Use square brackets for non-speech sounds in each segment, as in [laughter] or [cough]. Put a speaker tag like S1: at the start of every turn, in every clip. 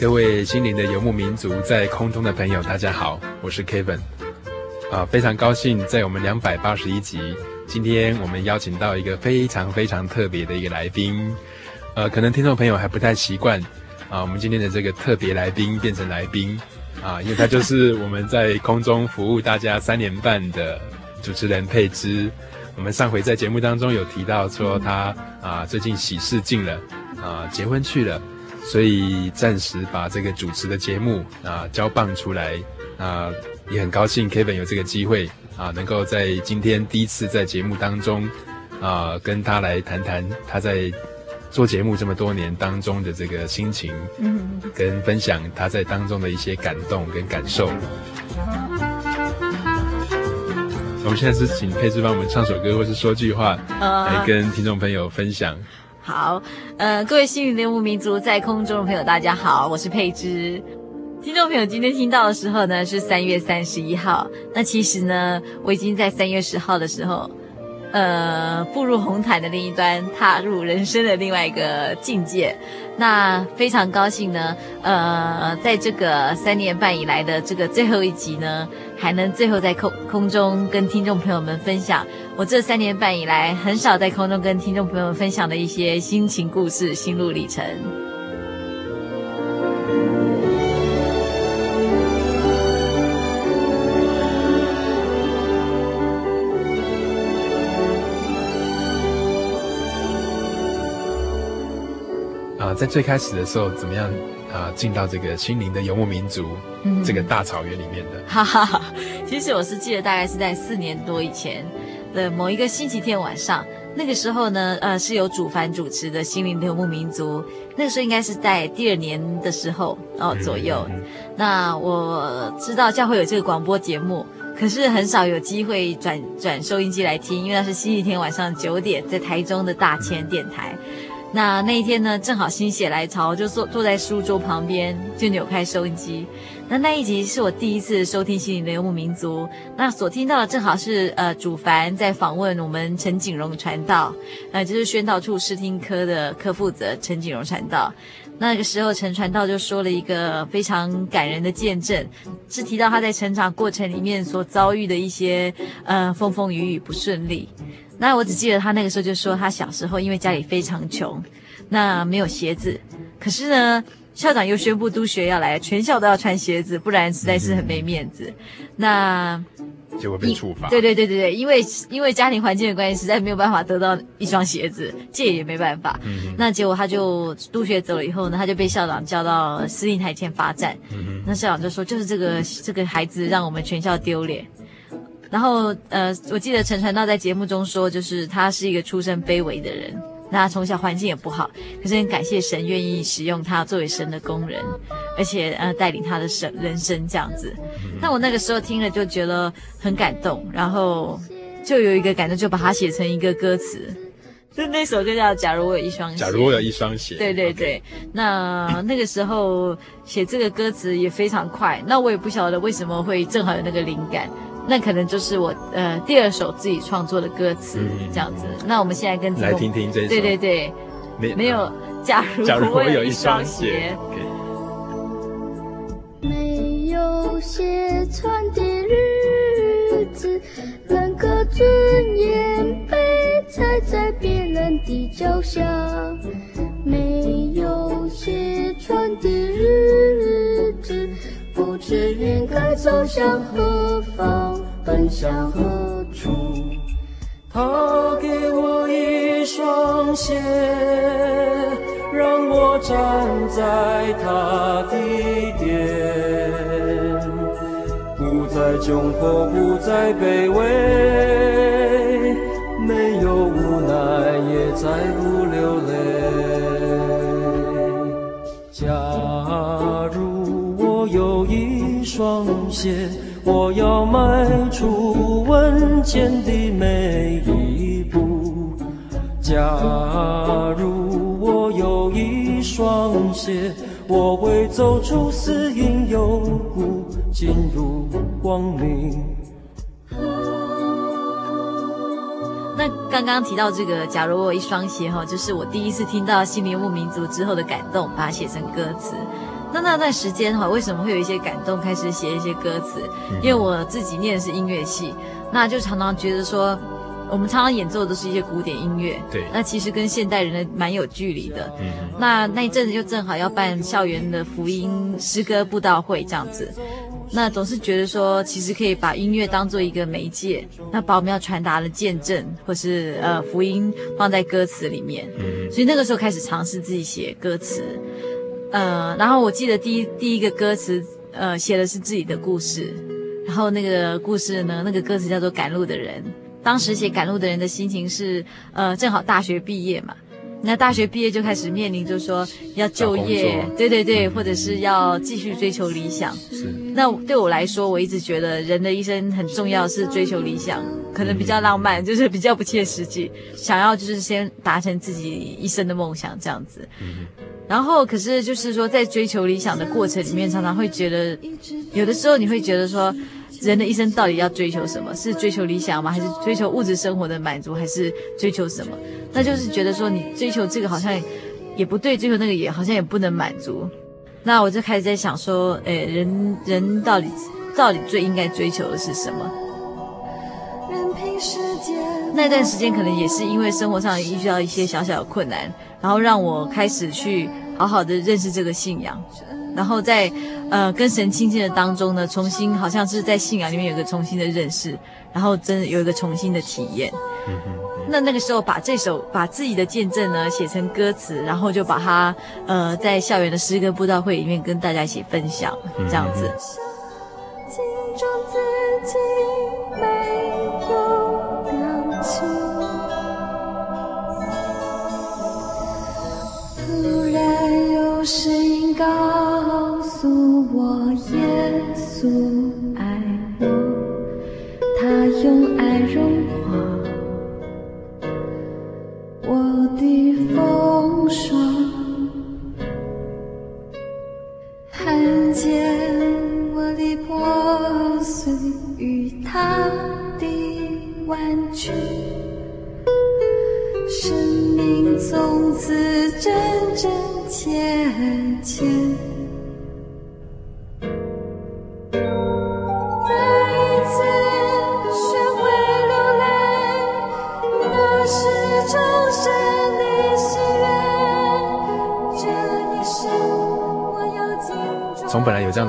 S1: 各位心灵的游牧民族，在空中的朋友，大家好，我是 Kevin，啊，非常高兴在我们两百八十一集，今天我们邀请到一个非常非常特别的一个来宾，呃，可能听众朋友还不太习惯，啊，我们今天的这个特别来宾变成来宾，啊，因为他就是我们在空中服务大家三年半的主持人佩芝，我们上回在节目当中有提到说他啊最近喜事进了，啊，结婚去了。所以暂时把这个主持的节目啊交棒出来啊，也很高兴 Kevin 有这个机会啊，能够在今天第一次在节目当中啊，跟他来谈谈他在做节目这么多年当中的这个心情，嗯，跟分享他在当中的一些感动跟感受。我们现在是请佩芝帮我们唱首歌，或是说句话，来跟听众朋友分享。
S2: 好，呃，各位心灵的游牧民族在空中的朋友，大家好，我是佩芝。听众朋友，今天听到的时候呢，是三月三十一号。那其实呢，我已经在三月十号的时候，呃，步入红毯的另一端，踏入人生的另外一个境界。那非常高兴呢，呃，在这个三年半以来的这个最后一集呢，还能最后在空空中跟听众朋友们分享我这三年半以来很少在空中跟听众朋友们分享的一些心情故事、心路历程。
S1: 在最开始的时候，怎么样啊？进到这个心灵的游牧民族，嗯，这个大草原里面的。
S2: 哈哈哈，其实我是记得，大概是在四年多以前的某一个星期天晚上，那个时候呢，呃，是由主凡主持的心灵的游牧民族。那个时候应该是在第二年的时候哦左右。嗯嗯嗯。那我知道教会有这个广播节目，可是很少有机会转转收音机来听，因为那是星期天晚上九点，在台中的大千电台。那那一天呢，正好心血来潮，就坐坐在书桌旁边，就扭开收音机。那那一集是我第一次收听《心灵的游牧民族》，那所听到的正好是呃，主凡在访问我们陈景荣传道，呃，就是宣道处视听科的科负责陈景荣传道。那个时候，陈传道就说了一个非常感人的见证，是提到他在成长过程里面所遭遇的一些呃风风雨雨不顺利。那我只记得他那个时候就说，他小时候因为家里非常穷，那没有鞋子。可是呢，校长又宣布督学要来，全校都要穿鞋子，不然实在是很没面子。那
S1: 结果被处罚。
S2: 对对对对对，因为因为家庭环境的关系，实在没有办法得到一双鞋子，借也没办法。嗯。那结果他就督学走了以后呢，他就被校长叫到司令台前罚站。嗯。那校长就说，就是这个这个孩子让我们全校丢脸。然后，呃，我记得陈传道在节目中说，就是他是一个出身卑微的人，那他从小环境也不好，可是很感谢神愿意使用他作为神的工人，而且呃带领他的神人生这样子。那我那个时候听了就觉得很感动，然后就有一个感动，就把它写成一个歌词。就那首歌叫《假如我有一双鞋》。
S1: 假如我有一双鞋。
S2: 对对对，那那个时候写这个歌词也非常快，那我也不晓得为什么会正好有那个灵感，那可能就是我呃第二首自己创作的歌词这样子。那我们现在跟
S1: 来听听这首。
S2: 对对对，没没有。假如假如我有一双鞋。
S3: 没有鞋穿的日子，人格尊严被踩在别人的脚下。没有鞋穿的日子，不知应该走向何方，奔向何处。
S4: 他给我一双鞋，让我站在他的殿，不再窘迫，不再卑微，没有无奈，也再不流泪。假如有一双鞋。我要迈出稳健的每一步。假如我有一双鞋，我会走出死荫幽谷，进入光明。
S2: 那刚刚提到这个，假如我有一双鞋哈，就是我第一次听到《新游牧民族》之后的感动，把它写成歌词。那那段时间哈，为什么会有一些感动，开始写一些歌词？因为我自己念的是音乐系，那就常常觉得说，我们常常演奏的都是一些古典音乐，
S1: 对，
S2: 那其实跟现代人的蛮有距离的。嗯，那那一阵子就正好要办校园的福音诗歌布道会这样子，那总是觉得说，其实可以把音乐当做一个媒介，那把我们要传达的见证或是呃福音放在歌词里面。嗯，所以那个时候开始尝试自己写歌词。呃，然后我记得第一第一个歌词，呃，写的是自己的故事，然后那个故事呢，那个歌词叫做《赶路的人》。当时写《赶路的人》的心情是，呃，正好大学毕业嘛，那大学毕业就开始面临，就是说要就业，对对对，或者是要继续追求理想。是。那对我来说，我一直觉得人的一生很重要是追求理想，可能比较浪漫，就是比较不切实际，想要就是先达成自己一生的梦想这样子。嗯。然后，可是就是说，在追求理想的过程里面，常常会觉得，有的时候你会觉得说，人的一生到底要追求什么？是追求理想吗？还是追求物质生活的满足？还是追求什么？那就是觉得说，你追求这个好像也不对，追求那个也好像也不能满足。那我就开始在想说，诶，人人到底到底最应该追求的是什么？那段时间可能也是因为生活上遇到一些小小的困难。然后让我开始去好好的认识这个信仰，然后在呃跟神亲近的当中呢，重新好像是在信仰里面有个重新的认识，然后真的有一个重新的体验。嗯。那那个时候把这首把自己的见证呢写成歌词，然后就把它呃在校园的诗歌布道会里面跟大家一起分享，这样子。
S3: 声音告诉我，耶稣爱我，他用我的风霜，看见我的破碎与他的弯曲，生命从此真真切切，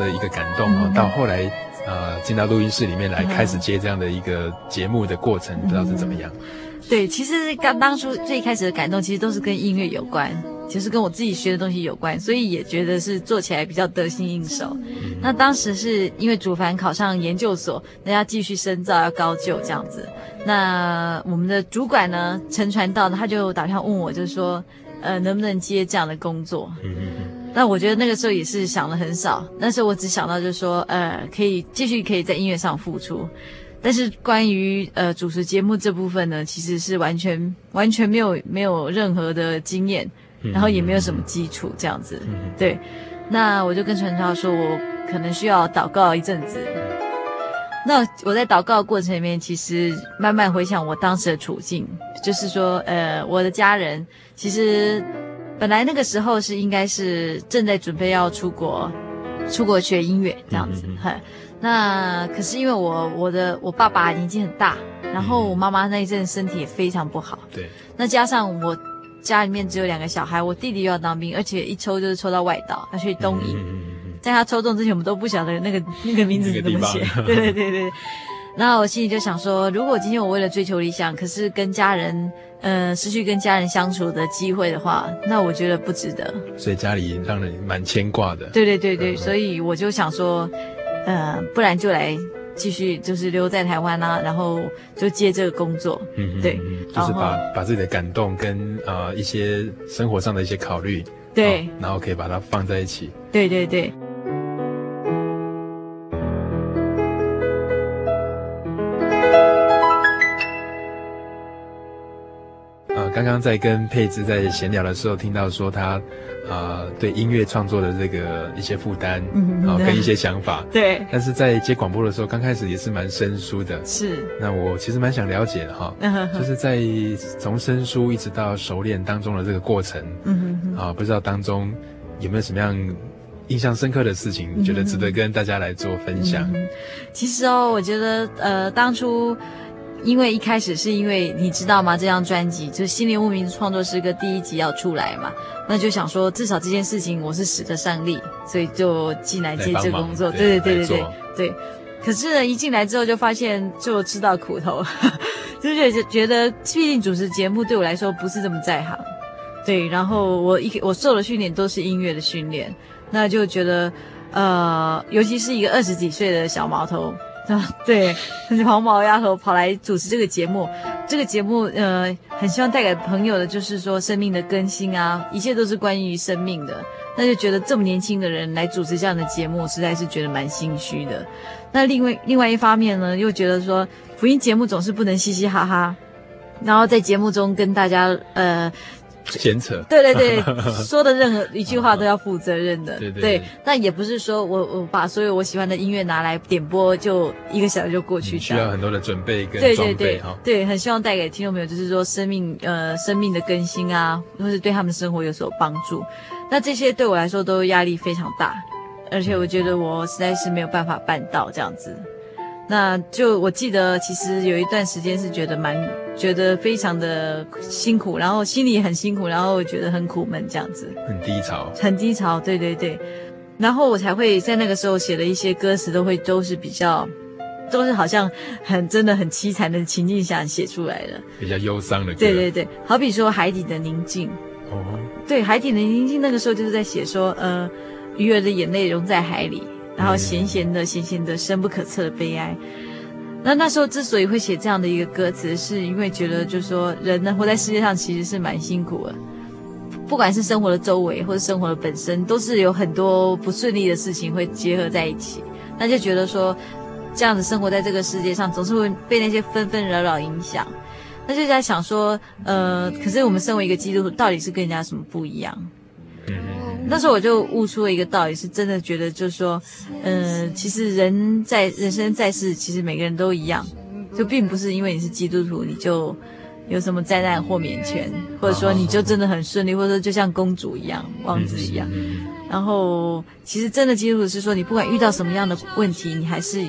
S3: 的一
S1: 个感动啊，到后来呃进到录音室里面来开始接这样的一个节目的过程，不知道是怎么样？
S2: 对，其实刚当初最开始的感动，其实都是跟音乐有关。其实跟我自己学的东西有关，所以也觉得是做起来比较得心应手。那当时是因为主凡考上研究所，那要继续深造，要高就这样子。那我们的主管呢，陈传道，他就打电话问我，就是说，呃，能不能接这样的工作？那我觉得那个时候也是想的很少，那时候我只想到就是说，呃，可以继续可以在音乐上付出。但是关于呃主持节目这部分呢，其实是完全 [laughs] 完全没有没有任何的经验，然后也没有什么基础这样子。对，那我就跟陈超说，我可能需要祷告一阵子。那我在祷告的过程里面，其实慢慢回想我当时的处境，就是说，呃，我的家人其实本来那个时候是应该是正在准备要出国，出国学音乐这样子，哈。那可是因为我我的我爸爸年纪很大，然后我妈妈那一阵身体也非常不好。
S1: 对。
S2: 那加上我家里面只有两个小孩，我弟弟又要当兵，而且一抽就是抽到外岛，要去东营。在他抽中之前，我们都不晓得那个 [laughs] 那个名字怎么写。[laughs] 对对对对。那我心里就想说，如果今天我为了追求理想，可是跟家人呃失去跟家人相处的机会的话，那我觉得不值得。
S1: 所以家里让人蛮牵挂的。
S2: 对对对对，所以我就想说。呃，不然就来继续，就是留在台湾啊，然后就接这个工作。嗯嗯，对，
S1: 就是把把自己的感动跟呃一些生活上的一些考虑，
S2: 对，
S1: 然后可以把它放在一起。
S2: 对对对。
S1: 刚刚在跟佩芝在闲聊的时候，听到说他，啊、呃，对音乐创作的这个一些负担，嗯，然后跟一些想法，[laughs]
S2: 对。
S1: 但是在接广播的时候，刚开始也是蛮生疏的，
S2: 是。
S1: 那我其实蛮想了解的哈，就是在从生疏一直到熟练当中的这个过程，嗯哼啊，不知道当中有没有什么样印象深刻的事情，觉得值得跟大家来做分享。
S2: 嗯、其实哦，我觉得呃，当初。因为一开始是因为你知道吗？这张专辑就是《心灵牧民创作诗歌》第一集要出来嘛，那就想说至少这件事情我是使得上力，所以就进来接这个工作。对对对对对对。可是呢，一进来之后就发现就吃到苦头，[laughs] 就是觉得毕竟主持节目对我来说不是这么在行。对，然后我一我受的训练都是音乐的训练，那就觉得呃，尤其是一个二十几岁的小毛头。啊，[laughs] 对，黄毛丫头跑来主持这个节目，这个节目呃，很希望带给朋友的就是说生命的更新啊，一切都是关于生命的。那就觉得这么年轻的人来主持这样的节目，实在是觉得蛮心虚的。那另外另外一方面呢，又觉得说福音节目总是不能嘻嘻哈哈，然后在节目中跟大家呃。
S1: 闲扯，
S2: 对对对，[laughs] 说的任何一句话都要负责任的，对对，对。那也不是说我我把所有我喜欢的音乐拿来点播，就一个小时就过去，
S1: 需要很多的准备跟
S2: 对对对对，很希望带给听众朋友，就是说生命呃生命的更新啊，或是对他们生活有所帮助。那这些对我来说都压力非常大，而且我觉得我实在是没有办法办到这样子。那就我记得，其实有一段时间是觉得蛮觉得非常的辛苦，然后心里也很辛苦，然后觉得很苦闷这样子，
S1: 很低潮，
S2: 很低潮，对对对，然后我才会在那个时候写的一些歌词，都会都是比较，都是好像很真的很凄惨的情境下写出来的，
S1: 比较忧伤的歌，
S2: 对对对，好比说海底的宁静，哦，对，海底的宁静，那个时候就是在写说，呃，鱼儿的眼泪融在海里。然后咸咸的、咸咸的、深不可测的悲哀。那那时候之所以会写这样的一个歌词，是因为觉得就是说，人呢活在世界上其实是蛮辛苦的，不管是生活的周围或者生活的本身，都是有很多不顺利的事情会结合在一起。那就觉得说，这样子生活在这个世界上，总是会被那些纷纷扰扰影响。那就在想说，呃，可是我们身为一个基督徒，到底是跟人家什么不一样？那时候我就悟出了一个道理，是真的觉得就是说，嗯、呃，其实人在人生在世，其实每个人都一样，就并不是因为你是基督徒，你就有什么灾难豁免权，或者说你就真的很顺利，或者说就像公主一样、王子一样。然后，其实真的基督徒是说，你不管遇到什么样的问题，你还是。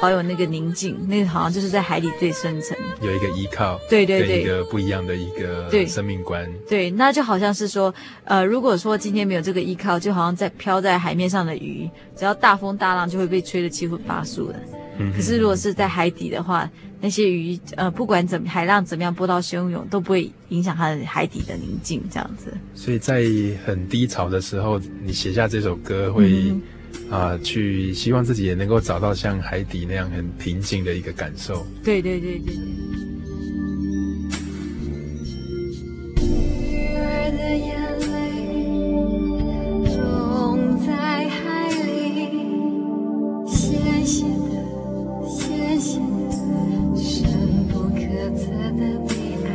S2: 保有那个宁静，那个好像就是在海里最深层
S1: 有一个依靠，
S2: 对对对，
S1: 一个不一样的一个生命观，
S2: 对，对，那就好像是说，呃，如果说今天没有这个依靠，就好像在漂在海面上的鱼，只要大风大浪就会被吹得七荤八素的。嗯，可是如果是在海底的话，那些鱼，呃，不管怎么海浪怎么样波涛汹涌，都不会影响它的海底的宁静，这样子。
S1: 所以在很低潮的时候，你写下这首歌会。嗯啊，去希望自己也能够找到像海底那样很平静的一个感受。
S2: 对对对对。儿
S3: 的眼泪，在海里，的的，深不可测的悲哀。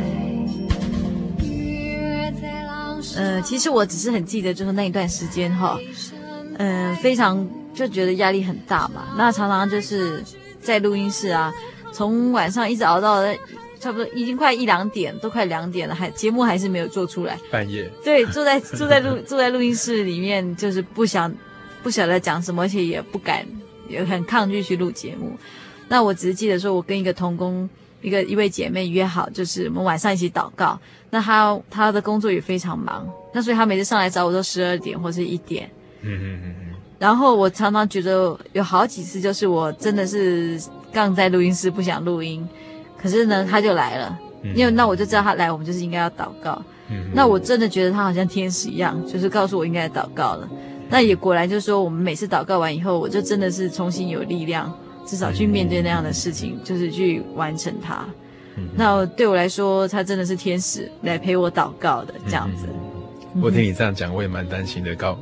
S3: 呃，
S2: 其实我只是很记得，就是那一段时间哈。非常就觉得压力很大嘛。那常常就是在录音室啊，从晚上一直熬到差不多已经快一两点，都快两点了，还节目还是没有做出来。
S1: 半夜。对，
S2: 坐在 [laughs] 坐在录坐在录音室里面，就是不想不晓得讲什么，而且也不敢，也很抗拒去录节目。那我只是记得说，我跟一个同工。一个一位姐妹约好，就是我们晚上一起祷告。那她她的工作也非常忙，那所以她每次上来找我都十二点或是一点。嗯嗯嗯嗯。然后我常常觉得有好几次，就是我真的是杠在录音室不想录音，可是呢，他就来了。因为那我就知道他来，我们就是应该要祷告。嗯。那我真的觉得他好像天使一样，就是告诉我应该祷告了。那也果然就是说，我们每次祷告完以后，我就真的是重新有力量。至少去面对那样的事情，嗯、就是去完成它。嗯、那对我来说，他真的是天使来陪我祷告的这样子。
S1: 嗯、我听你这样讲，我也蛮担心的，搞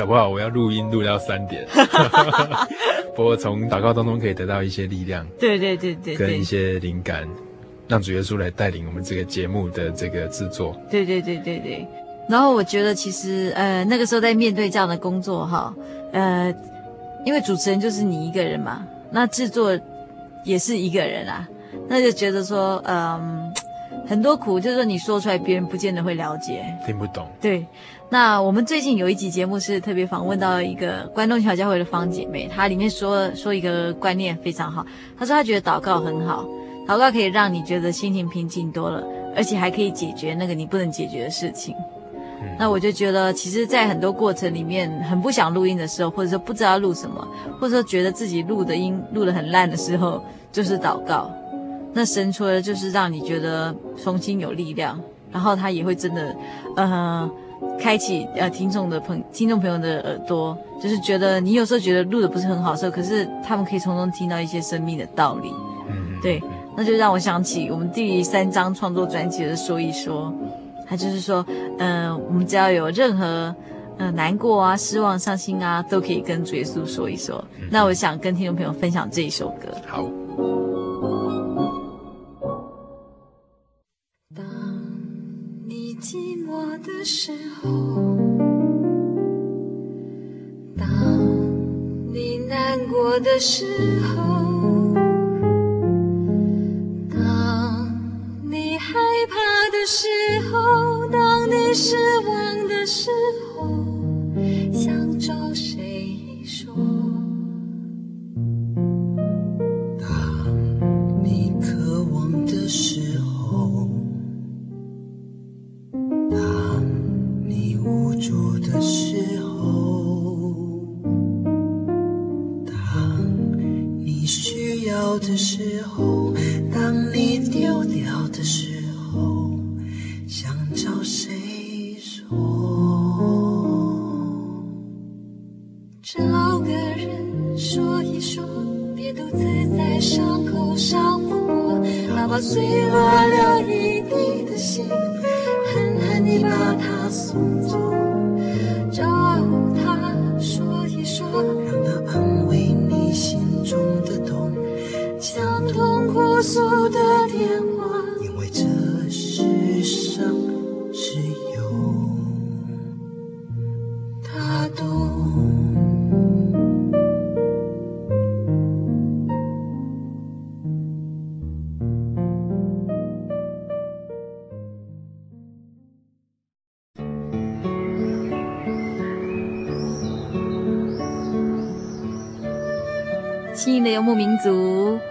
S1: 搞不好我要录音录到三点。[laughs] 不过从祷告当中可以得到一些力量，
S2: 对对对对，
S1: 跟一些灵感，让主耶稣来带领我们这个节目的这个制作。
S2: 对对对对对。然后我觉得其实呃那个时候在面对这样的工作哈，呃，因为主持人就是你一个人嘛。那制作也是一个人啊，那就觉得说，嗯，很多苦，就是说你说出来，别人不见得会了解，
S1: 听不懂。
S2: 对，那我们最近有一集节目是特别访问到一个关东桥教会的方姐妹，她里面说说一个观念非常好，她说她觉得祷告很好，祷告可以让你觉得心情平静多了，而且还可以解决那个你不能解决的事情。那我就觉得，其实，在很多过程里面，很不想录音的时候，或者说不知道录什么，或者说觉得自己录的音录得很烂的时候，就是祷告。那神除了就是让你觉得重新有力量，然后他也会真的，呃，开启呃听众的朋听众朋友的耳朵，就是觉得你有时候觉得录的不是很好的时候，可是他们可以从中听到一些生命的道理。嗯，对，那就让我想起我们第三张创作专辑的说一说。他就是说，嗯、呃，我们只要有任何，难过啊、失望、伤心啊，都可以跟主耶稣说一说。嗯、那我想跟听众朋友分享这一首歌。
S1: 好。
S3: 的时候，当你难过的时候。当你害怕的时候，当你失望的时候，想找
S5: 谁说？的时候，当你丢掉的时候，想找谁说？找个人说一说，别独自在伤口上火，哪怕碎落了一地的心，狠狠地把它送走。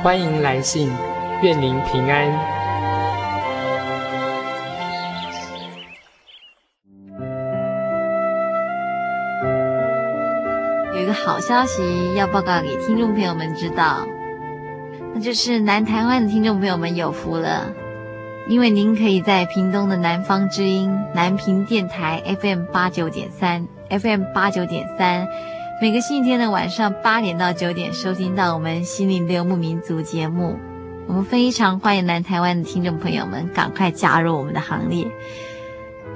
S6: 欢迎来信，愿您平安。
S2: 有一个好消息要报告给听众朋友们知道。那就是南台湾的听众朋友们有福了，因为您可以在屏东的南方之音南屏电台 FM 八九点三 FM 八九点三，每个星期天的晚上八点到九点收听到我们心灵的游牧民族节目。我们非常欢迎南台湾的听众朋友们赶快加入我们的行列。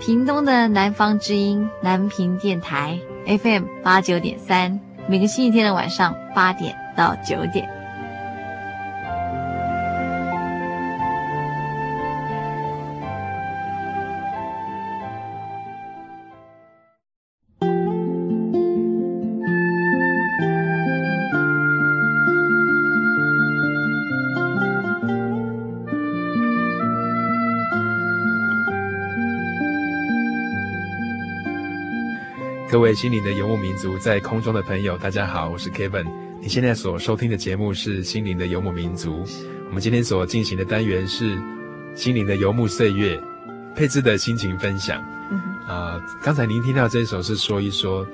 S2: 屏东的南方之音南屏电台 FM 八九点三，每个星期天的晚上八点到九点。
S1: 各位心灵的游牧民族，在空中的朋友，大家好，我是 Kevin。你现在所收听的节目是心灵的游牧民族。我们今天所进行的单元是心灵的游牧岁月，佩芝的心情分享。啊、刚才您听到这首是说一说，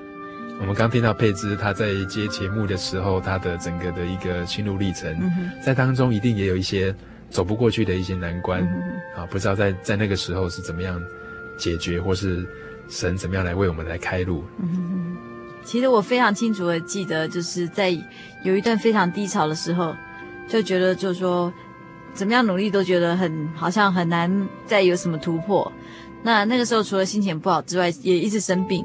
S1: 我们刚听到佩芝她在接节目的时候，她的整个的一个心路历程，嗯、在当中一定也有一些走不过去的一些难关。啊、不知道在在那个时候是怎么样解决，或是。神怎么样来为我们来开路？
S2: 嗯，其实我非常清楚的记得，就是在有一段非常低潮的时候，就觉得就是说，怎么样努力都觉得很好像很难再有什么突破。那那个时候除了心情不好之外，也一直生病，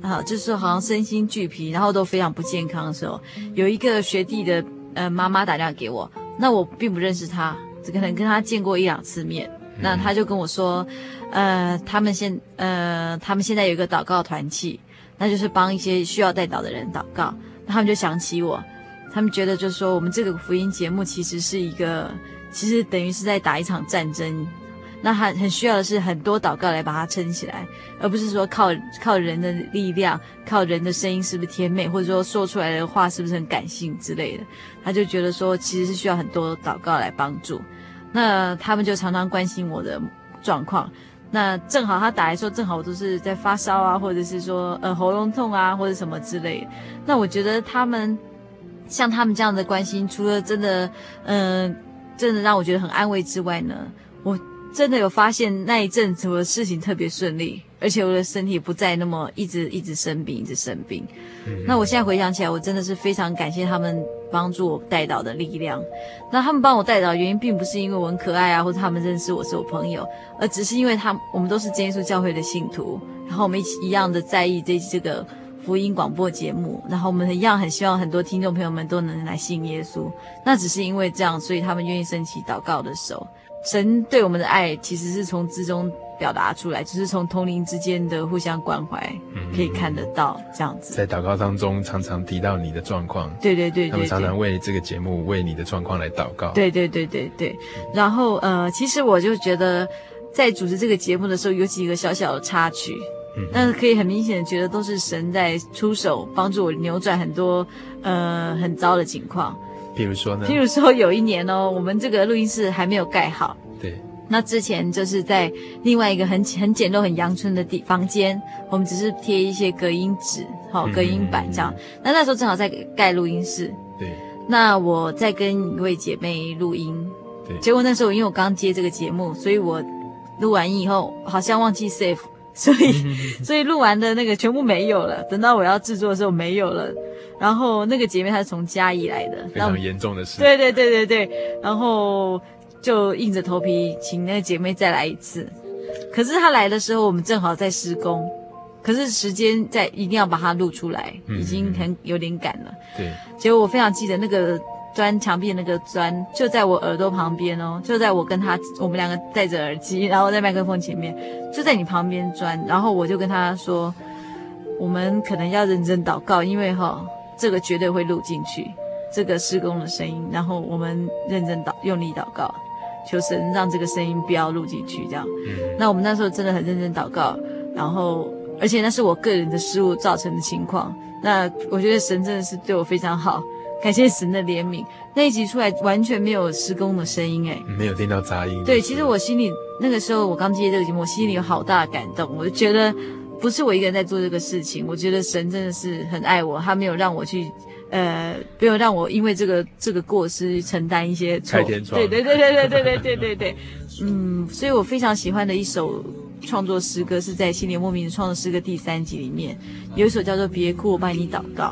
S2: 啊，就是好像身心俱疲，然后都非常不健康的时候，有一个学弟的呃妈妈打电话给我，那我并不认识他，只可能跟他见过一两次面。那他就跟我说，呃，他们现呃，他们现在有一个祷告团契，那就是帮一些需要代祷的人祷告。那他们就想起我，他们觉得就是说，我们这个福音节目其实是一个，其实等于是在打一场战争。那很很需要的是很多祷告来把它撑起来，而不是说靠靠人的力量，靠人的声音是不是甜美，或者说说出来的话是不是很感性之类的。他就觉得说，其实是需要很多祷告来帮助。那他们就常常关心我的状况。那正好他打来说，正好我都是在发烧啊，或者是说呃喉咙痛啊，或者什么之类。那我觉得他们像他们这样的关心，除了真的嗯、真的让我觉得很安慰之外呢，我真的有发现那一阵子我的事情特别顺利，而且我的身体不再那么一直一直生病，一直生病。嗯。那我现在回想起来，我真的是非常感谢他们。帮助我带导的力量，那他们帮我带导的原因，并不是因为我很可爱啊，或者他们认识我是我朋友，而只是因为他们我们都是真耶稣教会的信徒，然后我们一起一样的在意这这个福音广播节目，然后我们一样很希望很多听众朋友们都能来信耶稣。那只是因为这样，所以他们愿意伸起祷告的手。神对我们的爱，其实是从之中。表达出来，就是从同龄之间的互相关怀，可以看得到这样子。
S1: 在祷告当中，常常提到你的状况。
S2: 对对对对，他们
S1: 常常为这个节目、为你的状况来祷告。
S2: 对对对对对。然后呃，其实我就觉得，在主持这个节目的时候，有几个小小的插曲，但是可以很明显的觉得都是神在出手，帮助我扭转很多呃很糟的情况。
S1: 譬如说呢？
S2: 譬如说有一年哦，我们这个录音室还没有盖好。
S1: 对。
S2: 那之前就是在另外一个很很简陋、很阳春的地房间，我们只是贴一些隔音纸、好隔音板这样。那、嗯、那时候正好在盖录音室，
S1: 对。
S2: 那我在跟一位姐妹录音，
S1: 对。
S2: 结果那时候因为我刚接这个节目，所以我录完音以后好像忘记 save，[laughs] 所以 [laughs] 所以录完的那个全部没有了。等到我要制作的时候没有了，然后那个姐妹她是从嘉义来的，
S1: 非常严重的事。
S2: 对对对对对，然后。就硬着头皮请那个姐妹再来一次，可是她来的时候，我们正好在施工，可是时间在一定要把它录出来，已经很有点赶了。
S1: 对，
S2: 结果我非常记得那个钻墙壁那个钻就在我耳朵旁边哦，就在我跟他我们两个戴着耳机，然后在麦克风前面，就在你旁边钻，然后我就跟她说，我们可能要认真祷告，因为哈、哦，这个绝对会录进去，这个施工的声音，然后我们认真祷用力祷告，求神让这个声音不要录进去，这样。那我们那时候真的很认真祷告，然后而且那是我个人的失误造成的情况。那我觉得神真的是对我非常好，感谢神的怜悯。那一集出来完全没有施工的声音，哎，
S1: 没有听到杂音。
S2: 对，其实我心里那个时候我刚接这个节目，我心里有好大的感动。我就觉得不是我一个人在做这个事情，我觉得神真的是很爱我，他没有让我去，呃，不要让我因为这个这个过失承担一些错。对对对对对对对对对对对，嗯，所以我非常喜欢的一首。创作诗歌是在《心里莫名的创作诗歌》第三集里面，有一首叫做《别哭，我帮你祷告》。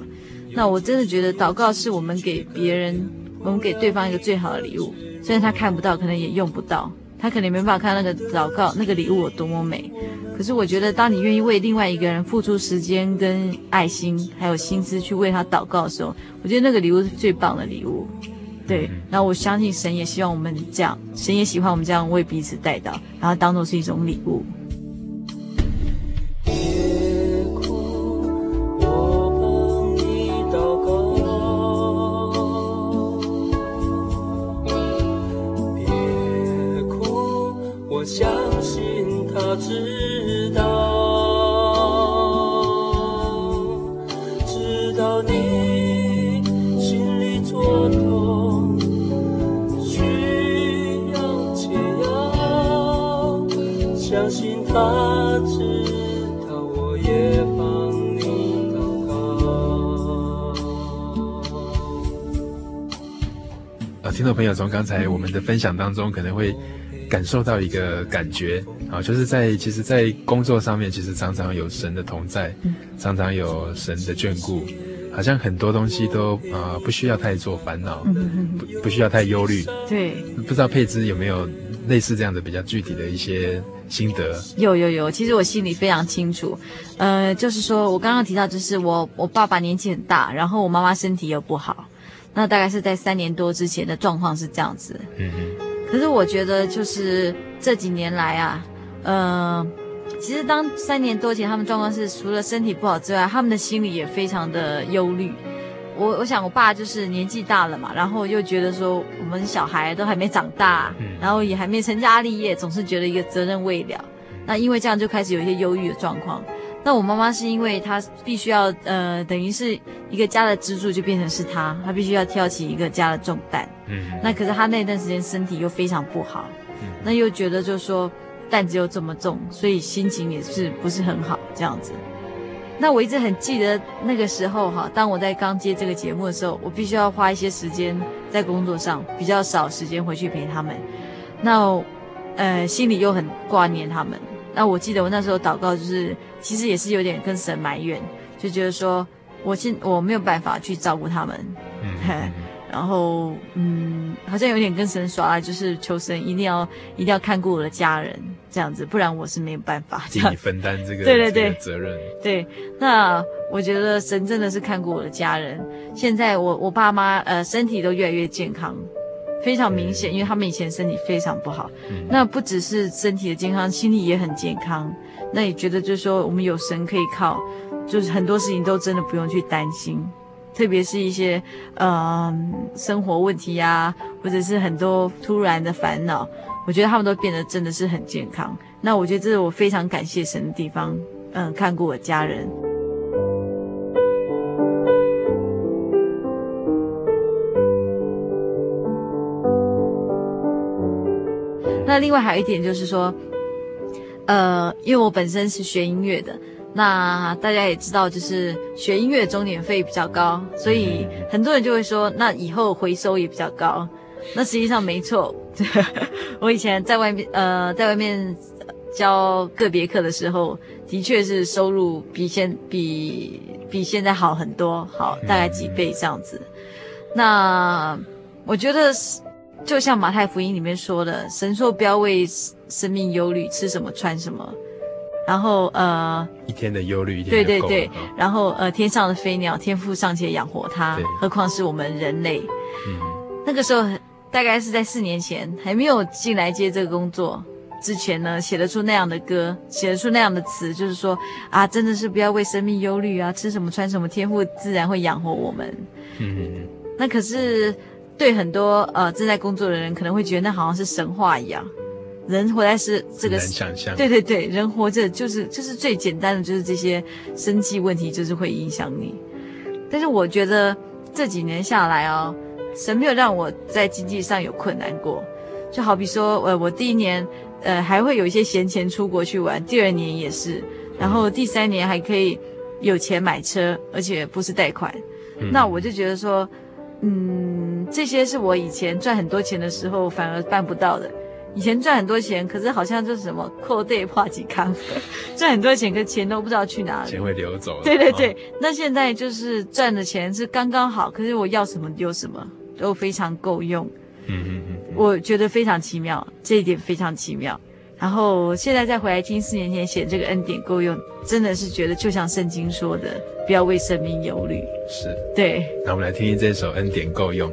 S2: 那我真的觉得祷告是我们给别人，我们给对方一个最好的礼物。虽然他看不到，可能也用不到，他可能也没办法看那个祷告那个礼物有多么美。可是我觉得，当你愿意为另外一个人付出时间跟爱心，还有心思去为他祷告的时候，我觉得那个礼物是最棒的礼物。对，然后我相信神也希望我们这样，神也喜欢我们这样为彼此带到，然后当做是一种礼物。
S1: 从刚才我们的分享当中，可能会感受到一个感觉啊，就是在其实，在工作上面，其实常常有神的同在，常常有神的眷顾，好像很多东西都啊不需要太做烦恼，不不需要太忧虑。
S2: 对，
S1: 不知道佩芝有没有类似这样的比较具体的一些心得？
S2: 有有有，其实我心里非常清楚，呃，就是说我刚刚提到，就是我我爸爸年纪很大，然后我妈妈身体又不好。那大概是在三年多之前的状况是这样子，嗯哼。可是我觉得就是这几年来啊，呃，其实当三年多前他们状况是除了身体不好之外，他们的心里也非常的忧虑。我我想我爸就是年纪大了嘛，然后又觉得说我们小孩都还没长大，然后也还没成家立业，总是觉得一个责任未了。那因为这样就开始有一些忧郁的状况。那我妈妈是因为她必须要呃，等于是一个家的支柱，就变成是她，她必须要挑起一个家的重担。嗯，那可是她那段时间身体又非常不好，嗯，那又觉得就是说担子又这么重，所以心情也是不是很好这样子。那我一直很记得那个时候哈，当我在刚接这个节目的时候，我必须要花一些时间在工作上，比较少时间回去陪他们。那呃，心里又很挂念他们。那我记得我那时候祷告，就是其实也是有点跟神埋怨，就觉得说我现我没有办法去照顾他们，嗯，嗯，[laughs] 然后嗯，好像有点跟神耍赖，就是求神一定要一定要看顾我的家人这样子，不然我是没有办法
S1: 分担这个 [laughs]
S2: 对对对
S1: 责任。
S2: 对，那我觉得神真的是看顾我的家人。现在我我爸妈呃身体都越来越健康。非常明显，因为他们以前身体非常不好，嗯、那不只是身体的健康，心理也很健康。那也觉得就是说，我们有神可以靠，就是很多事情都真的不用去担心，特别是一些呃生活问题啊，或者是很多突然的烦恼，我觉得他们都变得真的是很健康。那我觉得这是我非常感谢神的地方，嗯、看顾我家人。那另外还有一点就是说，呃，因为我本身是学音乐的，那大家也知道，就是学音乐钟点费比较高，所以很多人就会说，那以后回收也比较高。那实际上没错，[laughs] 我以前在外面，呃，在外面教个别课的时候，的确是收入比现比比现在好很多，好大概几倍这样子。那我觉得是。就像马太福音里面说的，神说不要为生命忧虑，吃什么穿什么。然后呃，
S3: 一天的忧虑一天
S2: 对对对，
S3: 哦、
S2: 然后呃，天上的飞鸟，天父尚且养活它，何况是我们人类？
S3: 嗯，
S2: 那个时候大概是在四年前，还没有进来接这个工作之前呢，写得出那样的歌，写得出那样的词，就是说啊，真的是不要为生命忧虑啊，吃什么穿什么，天父自然会养活我们。
S3: 嗯嗯嗯。
S2: 那可是对很多呃正在工作的人，可能会觉得那好像是神话一样。人活在是这个，
S3: 难想象。
S2: 对对对，人活着就是就是最简单的，就是这些生计问题，就是会影响你。但是我觉得这几年下来哦，神没有让我在经济上有困难过。就好比说，呃，我第一年呃还会有一些闲钱出国去玩，第二年也是，然后第三年还可以有钱买车，而且不是贷款。
S3: 嗯。
S2: 那我就觉得说，嗯，这些是我以前赚很多钱的时候反而办不到的。以前赚很多钱，可是好像就是什么扣贷破几康，[laughs] 赚很多钱，可是钱都不知道去哪里，
S3: 钱会流走。
S2: 对对对，哦、那现在就是赚的钱是刚刚好，可是我要什么有什么，都非常够用。
S3: 嗯嗯嗯，
S2: 我觉得非常奇妙，这一点非常奇妙。然后现在再回来听四年前写这个恩典够用，真的是觉得就像圣经说的，不要为生命忧虑。
S3: 是，
S2: 对。
S3: 那我们来听听这首恩典够用。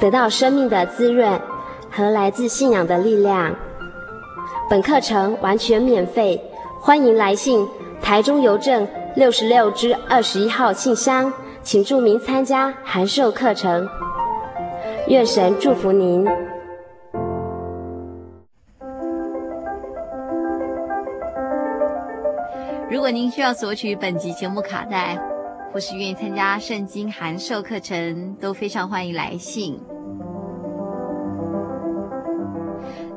S7: 得到生命的滋润和来自信仰的力量。本课程完全免费，欢迎来信台中邮政六十六支二十一号信箱，请注明参加函授课程。愿神祝福您。
S2: 如果您需要索取本集节目卡带，或是愿意参加圣经函授课程，都非常欢迎来信。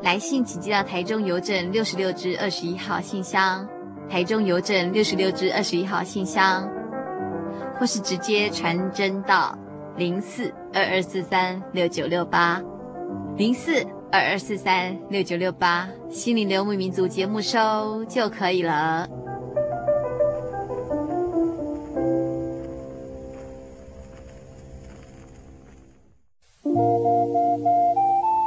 S2: 来信请寄到台中邮政六十六支二十一号信箱，台中邮政六十六支二十一号信箱，或是直接传真到零四二二四三六九六八，零四二二四三六九六八，心灵流牧民族节目收就可以了。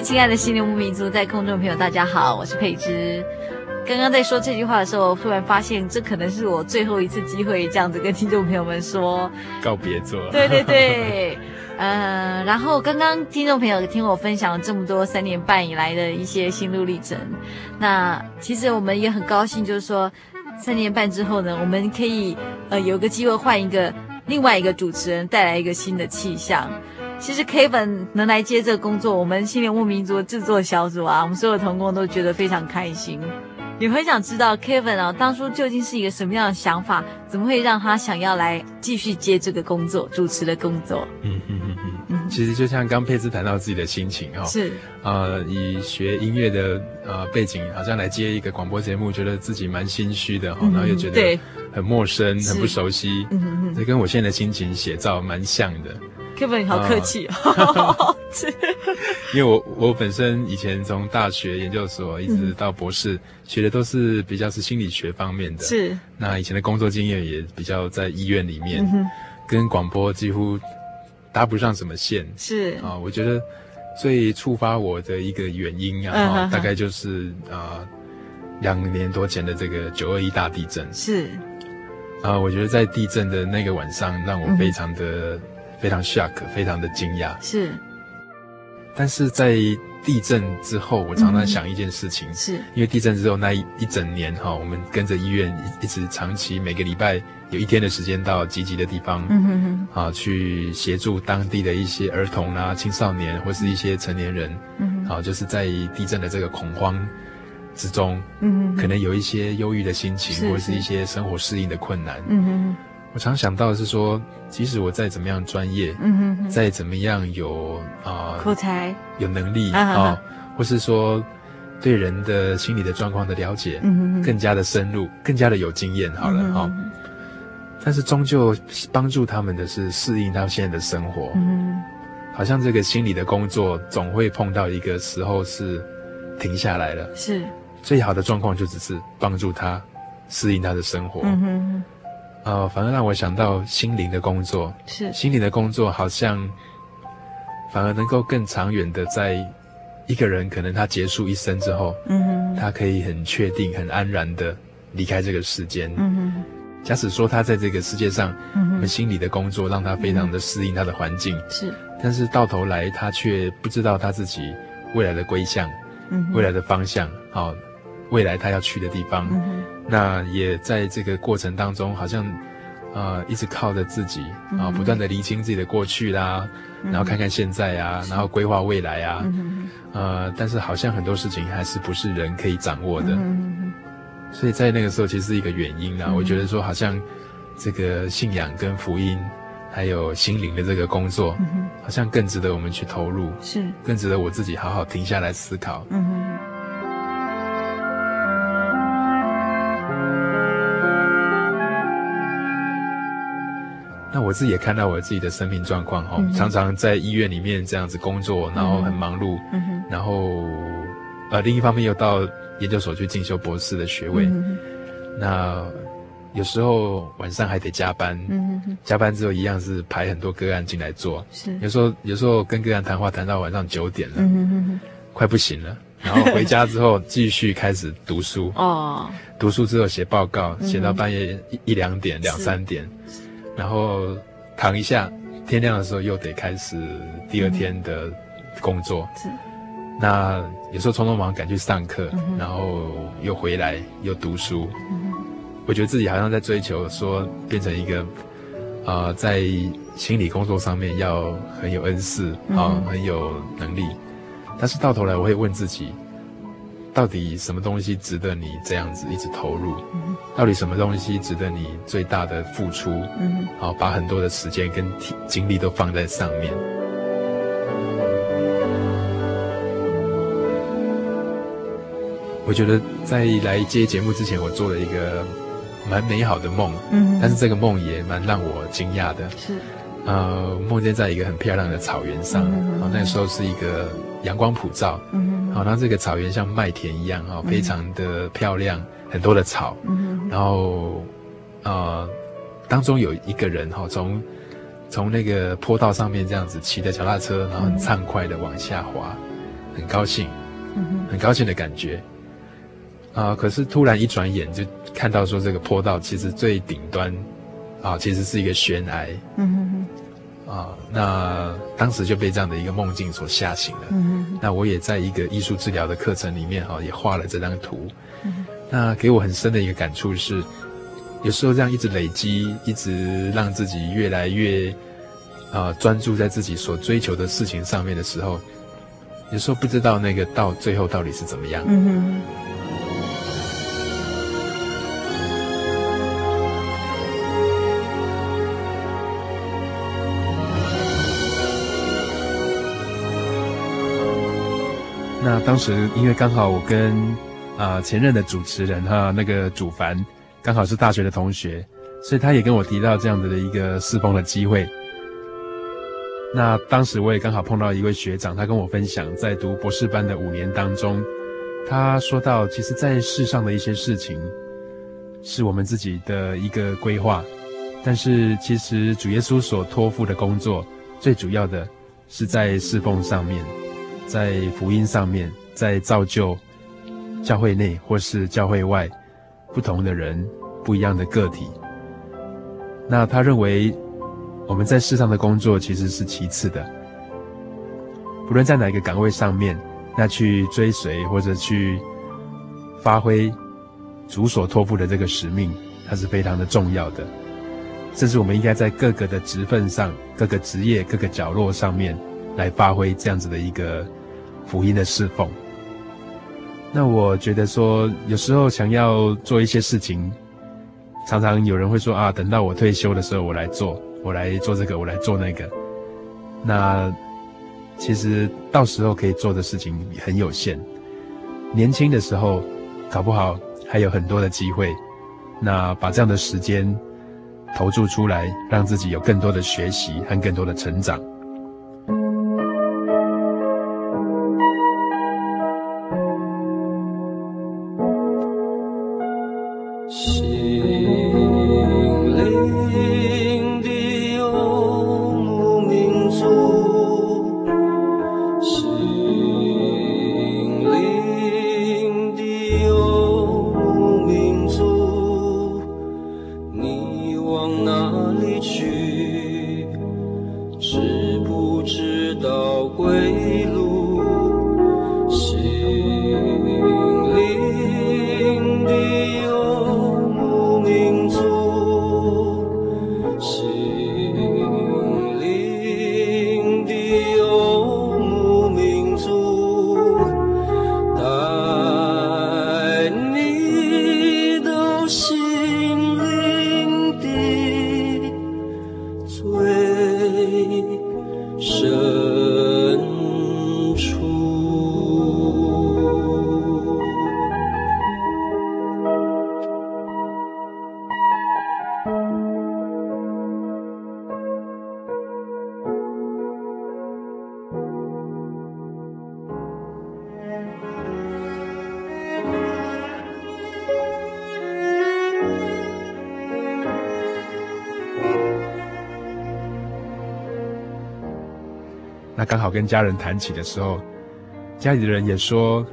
S2: 位亲爱的心灵牧民族在空中的朋友，大家好，我是佩芝。刚刚在说这句话的时候，突然发现这可能是我最后一次机会，这样子跟听众朋友们说
S1: 告别作。
S2: 对对对，[laughs] 呃，然后刚刚听众朋友听我分享了这么多三年半以来的一些心路历程，那其实我们也很高兴，就是说三年半之后呢，我们可以呃有个机会换一个另外一个主持人，带来一个新的气象。其实 Kevin 能来接这个工作，我们心灵牧民族制作小组啊，我们所有同工都觉得非常开心。也很想知道 Kevin 啊，当初究竟是一个什么样的想法？怎么会让他想要来继续接这个工作，主持的工作？
S1: 嗯嗯嗯嗯。其实就像刚佩芝谈到自己的心情哈、哦，
S2: 是
S1: 呃，以学音乐的呃背景，好像来接一个广播节目，觉得自己蛮心虚的哈、哦嗯，然后又觉得很陌生、很不熟悉。嗯嗯嗯。这跟我现在的心情写照蛮像的。
S2: Kevin 好客
S1: 气、[laughs] 因为我我本身以前从大学研究所一直到博士、嗯，学的都是比较是心理学方面的。
S2: 是。
S1: 那以前的工作经验也比较在医院里面，嗯、跟广播几乎搭不上什么线。
S2: 是。
S1: 啊，我觉得最触发我的一个原因啊，嗯、大概就是啊两年多前的这个九二一大地震。
S2: 是。
S1: 啊，我觉得在地震的那个晚上，让我非常的。嗯非常 shock，非常的惊讶。
S2: 是，
S1: 但是在地震之后，我常常想一件事情，嗯、是。因为地震之后那一一整年哈，我们跟着医院一一直长期每个礼拜有一天的时间到积极的地方，嗯哼哼，啊，去协助当地的一些儿童啊、青少年或是一些成年人，嗯，啊，就是在地震的这个恐慌之中，嗯哼，可能有一些忧郁的心情，或者是一些生活适应的困难，嗯哼。我常想到的是说，即使我再怎么样专业，嗯哼哼，再怎么样有啊、
S2: 呃、口才、
S1: 有能力啊、哦，或是说对人的心理的状况的了解，嗯哼哼，更加的深入，更加的有经验，好了哈、嗯哦。但是终究帮助他们的是适应到现在的生活，嗯，好像这个心理的工作总会碰到一个时候是停下来了，
S2: 是。
S1: 最好的状况就只是帮助他适应他的生活，嗯哼。呃，反而让我想到心灵的工作，
S2: 是。
S1: 心灵的工作，好像反而能够更长远的，在一个人可能他结束一生之后，嗯哼，他可以很确定、很安然的离开这个世间，嗯哼。假使说他在这个世界上，嗯哼，我们心理的工作让他非常的适应他的环境，
S2: 是，
S1: 但是到头来他却不知道他自己未来的归向，嗯，未来的方向，好。未来他要去的地方，嗯、那也在这个过程当中，好像，呃，一直靠着自己啊、呃，不断的厘清自己的过去啦，嗯、然后看看现在啊，然后规划未来啊、嗯，呃，但是好像很多事情还是不是人可以掌握的，嗯、所以在那个时候其实是一个原因啦、嗯。我觉得说好像这个信仰跟福音，还有心灵的这个工作，嗯、好像更值得我们去投入，
S2: 是。
S1: 更值得我自己好好停下来思考。
S2: 嗯
S1: 那我自己也看到我自己的生命状况哈、嗯，常常在医院里面这样子工作，然后很忙碌，嗯、然后呃另一方面又到研究所去进修博士的学位，嗯、那有时候晚上还得加班，嗯、加班之后一样是排很多个案进来做，
S2: 是。
S1: 有时候有时候跟个案谈话谈到晚上九点了、嗯，快不行了，然后回家之后继续开始读书。[laughs]
S2: 哦，
S1: 读书之后写报告，写到半夜一一两点两三点。然后躺一下，天亮的时候又得开始第二天的工作。
S2: 是，
S1: 那有时候匆匆忙忙赶去上课，嗯，然后又回来又读书，嗯。我觉得自己好像在追求说变成一个，啊、呃，在心理工作上面要很有恩赐啊、很有能力。但是到头来，我会问自己。到底什么东西值得你这样子一直投入？嗯、到底什么东西值得你最大的付出？嗯，好，把很多的时间跟精力都放在上面。我觉得在来接节目之前，我做了一个蛮美好的梦。嗯，但是这个梦也蛮让我惊讶的。
S2: 是，
S1: 呃，梦见在一个很漂亮的草原上，嗯、那个时候是一个阳光普照。嗯。好，那这个草原像麦田一样哈，非常的漂亮，嗯、很多的草。嗯，然后，呃，当中有一个人哈，从从那个坡道上面这样子骑着脚踏车，然后很畅快的往下滑。很高兴，很高兴的感觉。啊！可是突然一转眼就看到说，这个坡道其实最顶端，啊，其实是一个悬崖。嗯哼哼。啊，那当时就被这样的一个梦境所吓醒了。嗯。那我也在一个艺术治疗的课程里面，哈，也画了这张图。嗯。那给我很深的一个感触是，有时候这样一直累积，一直让自己越来越，啊，专注在自己所追求的事情上面的时候，有时候不知道那个到最后到底是怎么样。嗯那当时因为刚好我跟啊、前任的主持人哈那个主凡刚好是大学的同学，所以他也跟我提到这样子的一个侍奉的机会。那当时我也刚好碰到一位学长，他跟我分享在读博士班的五年当中，他说到其实在世上的一些事情是我们自己的一个规划，但是其实主耶稣所托付的工作最主要的是在侍奉上面。在福音上面，在造就教会内或是教会外不同的人，不一样的个体。那他认为我们在世上的工作其实是其次的，不论在哪一个岗位上面，那去追随或者去发挥主所托付的这个使命，它是非常的重要的。甚至我们应该在各个的职份上、各个职业、各个角落上面来发挥这样子的一个。福音的侍奉，那我觉得说，有时候想要做一些事情，常常有人会说啊，等到我退休的时候，我来做，我来做这个，我来做那个。那其实到时候可以做的事情很有限。年轻的时候，搞不好还有很多的机会。那把这样的时间投注出来，让自己有更多的学习和更多的成长。刚好跟家人谈起的时候，家里的人也说，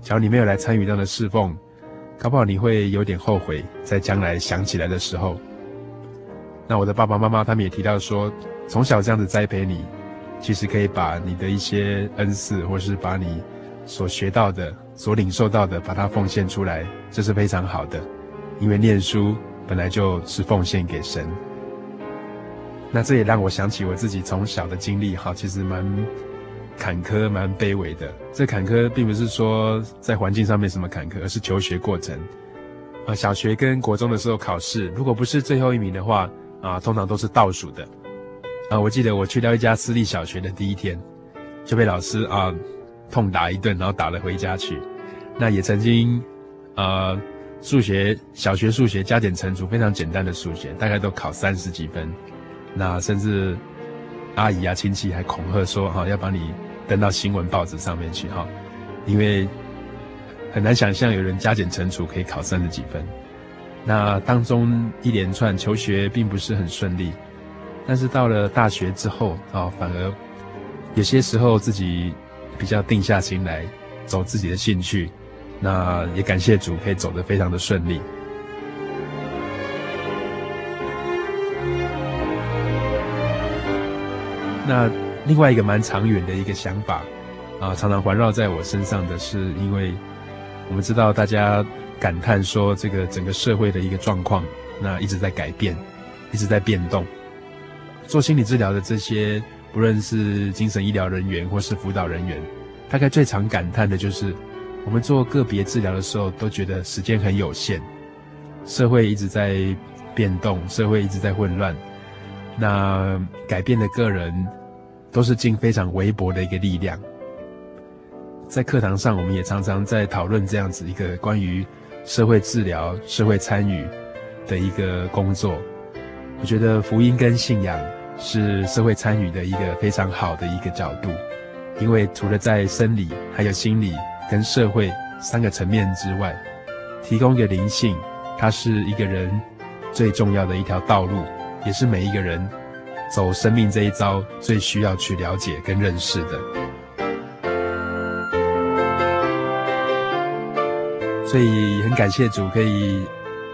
S1: 假如你没有来参与这样的侍奉，搞不好你会有点后悔，在将来想起来的时候。那我的爸爸妈妈他们也提到说，从小这样子栽培你，其实可以把你的一些恩赐，或是把你所学到的、所领受到的，把它奉献出来，这是非常好的，因为念书本来就是奉献给神。那这也让我想起我自己从小的经历，哈，其实蛮坎坷、蛮卑微的。这坎坷并不是说在环境上面什么坎坷，而是求学过程。啊，小学跟国中的时候考试，如果不是最后一名的话，啊，通常都是倒数的。啊，我记得我去到一家私立小学的第一天，就被老师啊痛打一顿，然后打了回家去。那也曾经，啊，数学小学数学加减乘除非常简单的数学，大概都考三十几分。那甚至阿姨啊、亲戚还恐吓说：“哈，要把你登到新闻报纸上面去哈，因为很难想象有人加减乘除可以考三十几分。那当中一连串求学并不是很顺利，但是到了大学之后啊，反而有些时候自己比较定下心来走自己的兴趣。那也感谢主，可以走得非常的顺利。那另外一个蛮长远的一个想法啊，常常环绕在我身上的是，因为我们知道大家感叹说，这个整个社会的一个状况，那一直在改变，一直在变动。做心理治疗的这些，不论是精神医疗人员或是辅导人员，大概最常感叹的就是，我们做个别治疗的时候，都觉得时间很有限，社会一直在变动，社会一直在混乱。那改变的个人都是尽非常微薄的一个力量。在课堂上，我们也常常在讨论这样子一个关于社会治疗、社会参与的一个工作。我觉得福音跟信仰是社会参与的一个非常好的一个角度，因为除了在生理、还有心理跟社会三个层面之外，提供一个灵性，它是一个人最重要的一条道路。也是每一个人走生命这一遭最需要去了解跟认识的，所以很感谢主，可以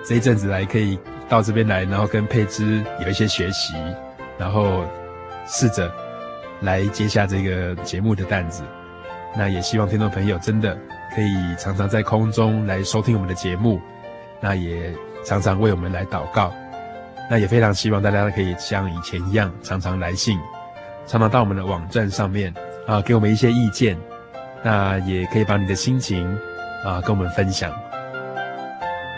S1: 这一阵子来可以到这边来，然后跟佩芝有一些学习，然后试着来接下这个节目的担子。那也希望听众朋友真的可以常常在空中来收听我们的节目，那也常常为我们来祷告。那也非常希望大家可以像以前一样，常常来信，常常到我们的网站上面啊，给我们一些意见。那也可以把你的心情啊跟我们分享。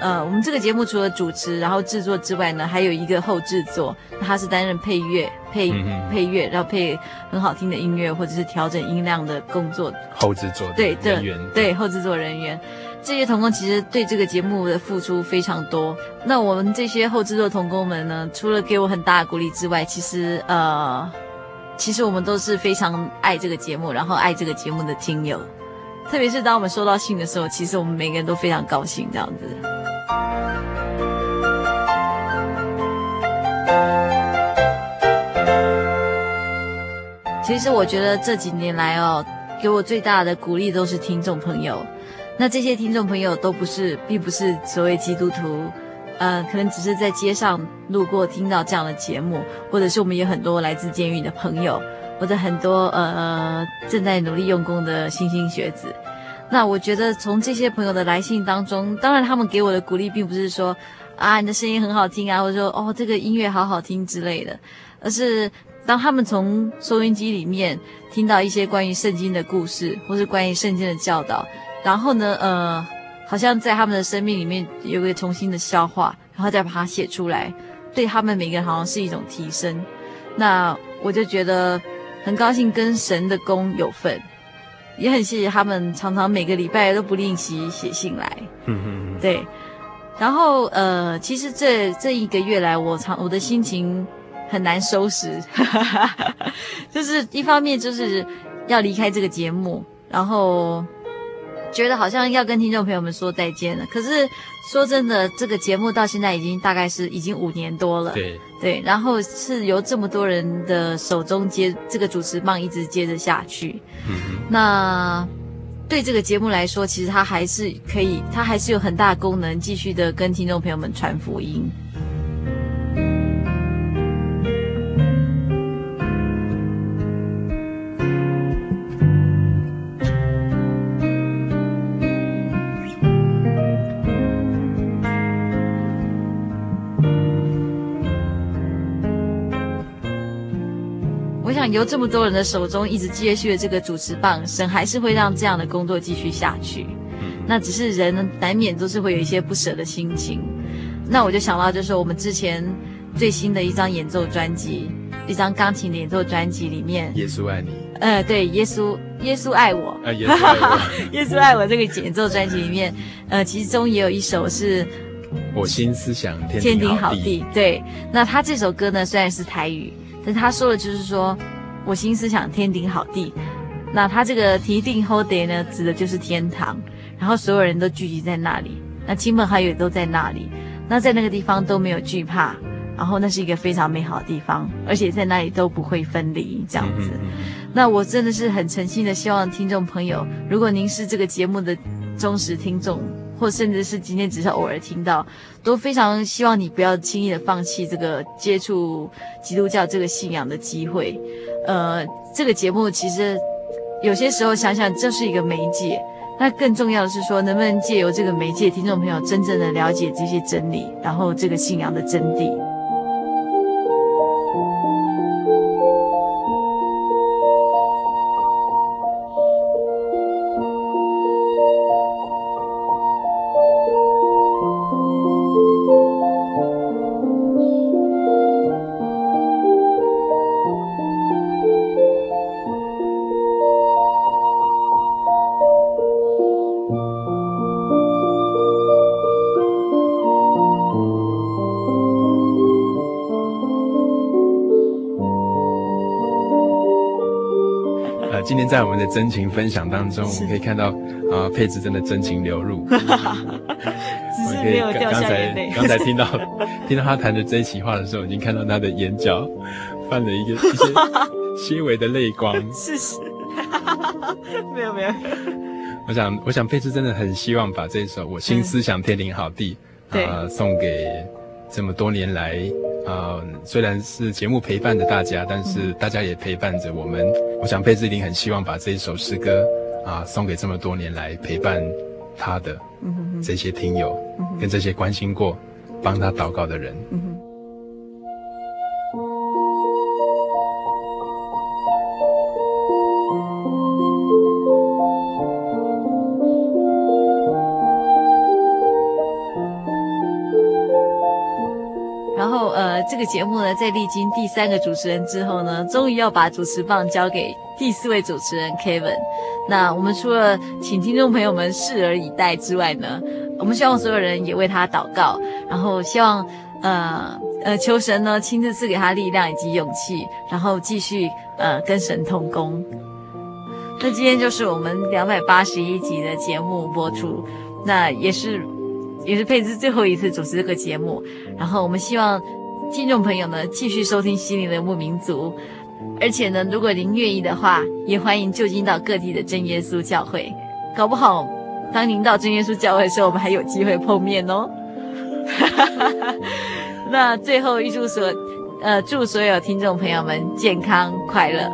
S2: 呃，我们这个节目除了主持，然后制作之外呢，还有一个后制作，他是担任配乐、配配乐，然后配很好听的音乐或者是调整音量的工作。
S1: 后制作
S2: 对对对，后制作人员。这些童工其实对这个节目的付出非常多。那我们这些后制作童工们呢，除了给我很大的鼓励之外，其实呃，其实我们都是非常爱这个节目，然后爱这个节目的听友。特别是当我们收到信的时候，其实我们每个人都非常高兴这样子。其实我觉得这几年来哦，给我最大的鼓励都是听众朋友。那这些听众朋友都不是，并不是所谓基督徒，呃，可能只是在街上路过听到这样的节目，或者是我们有很多来自监狱的朋友，或者很多呃正在努力用功的莘莘学子。那我觉得从这些朋友的来信当中，当然他们给我的鼓励并不是说啊你的声音很好听啊，或者说哦这个音乐好好听之类的，而是当他们从收音机里面听到一些关于圣经的故事，或是关于圣经的教导。然后呢，呃，好像在他们的生命里面有个重新的消化，然后再把它写出来，对他们每个人好像是一种提升。那我就觉得很高兴跟神的工有份，也很谢谢他们常常每个礼拜都不吝惜写信来。嗯嗯嗯。对。然后呃，其实这这一个月来，我常我的心情很难收拾，[laughs] 就是一方面就是要离开这个节目，然后。觉得好像要跟听众朋友们说再见了，可是说真的，这个节目到现在已经大概是已经五年多了，对。对，然后是由这么多人的手中接这个主持棒一直接着下去，嗯哼，那对这个节目来说，其实它还是可以，它还是有很大功能，继续的跟听众朋友们传福音。由这么多人的手中一直接续的这个主持棒，神还是会让这样的工作继续下去。那只是人难免都是会有一些不舍的心情。那我就想到，就是我们之前最新的一张演奏专辑，一张钢琴的演奏专辑里面，
S1: 耶稣爱你。
S2: 呃，对，耶稣，耶稣爱我。
S1: 啊，耶稣爱我。[laughs]
S2: 耶稣爱我这个演奏专辑里面，呃，其中也有一首是
S1: 我心思想天
S2: 天顶好地。对，那他这首歌呢，虽然是台语，但他说的就是说。我心思想天顶好地，那他这个提定 hold d a y 呢，指的就是天堂，然后所有人都聚集在那里，那亲朋好友都在那里，那在那个地方都没有惧怕，然后那是一个非常美好的地方，而且在那里都不会分离这样子。那我真的是很诚心的希望听众朋友，如果您是这个节目的忠实听众，或甚至是今天只是偶尔听到，都非常希望你不要轻易的放弃这个接触基督教这个信仰的机会。呃，这个节目其实有些时候想想，这是一个媒介。那更重要的是说，能不能借由这个媒介，听众朋友真正的了解这些真理，然后这个信仰的真谛。
S1: 在我们的真情分享当中，我们可以看到啊，佩芝真的真情流露。[laughs]
S2: 只是没有掉下眼泪。
S1: 刚才听到 [laughs] 听到他谈的这一席话的时候，已经看到他的眼角 [laughs] 泛了一个一些些微的泪光。
S2: 是是，没有没有。
S1: 我想我想佩芝真的很希望把这一首《我心思想天灵好地》啊送给这么多年来。啊、呃，虽然是节目陪伴着大家，但是大家也陪伴着我们。嗯、我想佩芝一定很希望把这一首诗歌啊、呃、送给这么多年来陪伴他的这些听友，跟这些关心过、帮他祷告的人。
S2: 在历经第三个主持人之后呢，终于要把主持棒交给第四位主持人 Kevin。那我们除了请听众朋友们拭而以待之外呢，我们希望所有人也为他祷告，然后希望呃呃求神呢亲自赐给他力量以及勇气，然后继续呃跟神同工。那今天就是我们两百八十一集的节目播出，那也是也是佩芝最后一次主持这个节目，然后我们希望。听众朋友呢，继续收听心灵的牧民族，而且呢，如果您愿意的话，也欢迎就近到各地的真耶稣教会。搞不好，当您到真耶稣教会的时候，我们还有机会碰面哦。[laughs] 那最后预祝所，呃，祝所有听众朋友们健康快乐。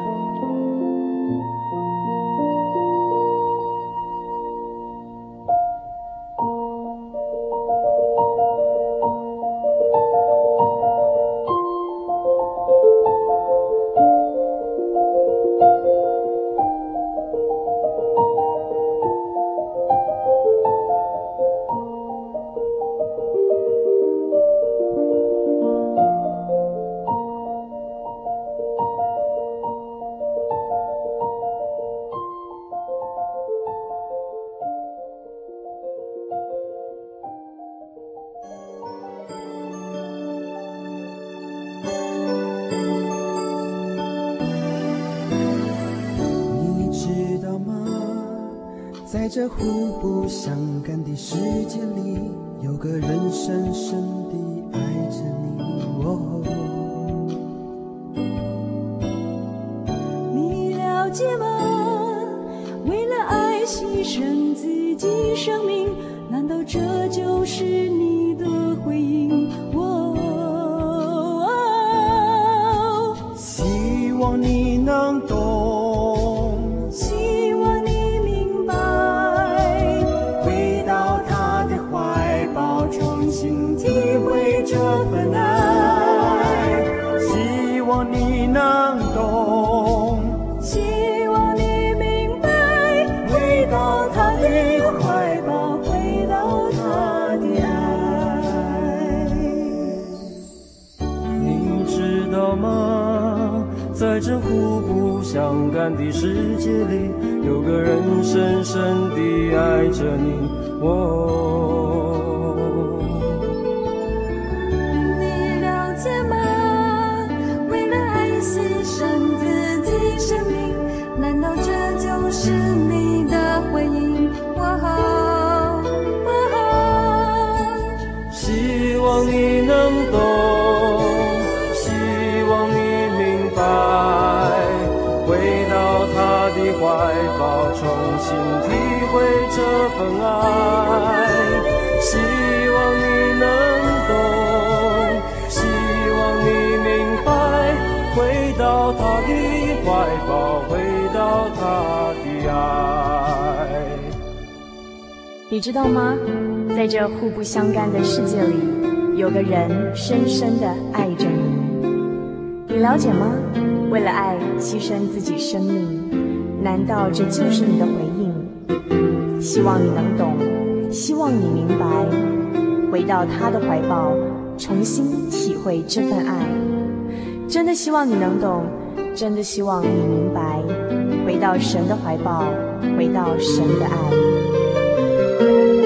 S8: 这互不相干的世界里，有个人深深地爱着你。哦，
S4: 这份爱。希望你能懂，希望你明白，回到他的怀抱，回到他的爱。
S9: 你知道吗？在这互不相干的世界里，有个人深深的爱着你。你了解吗？为了爱牺牲自己生命，难道这就是你的回应？希望你能懂，希望你明白，回到他的怀抱，重新体会这份爱。真的希望你能懂，真的希望你明白，回到神的怀抱，回到神的爱。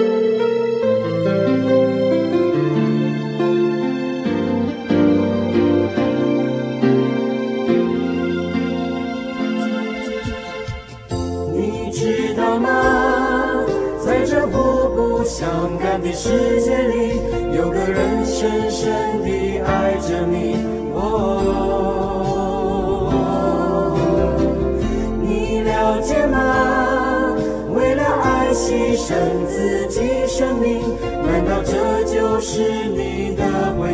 S4: 的世界里，有个人深深地爱着你。哦，你了解吗？为了爱牺牲自己生命，难道这就是你的回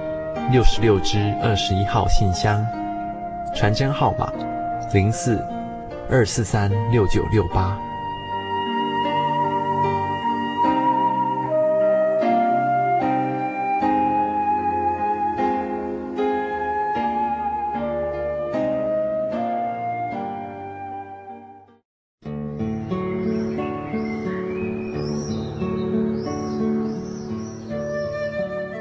S10: 六十六支二十一号信箱，传真号码零四二四三六九六八。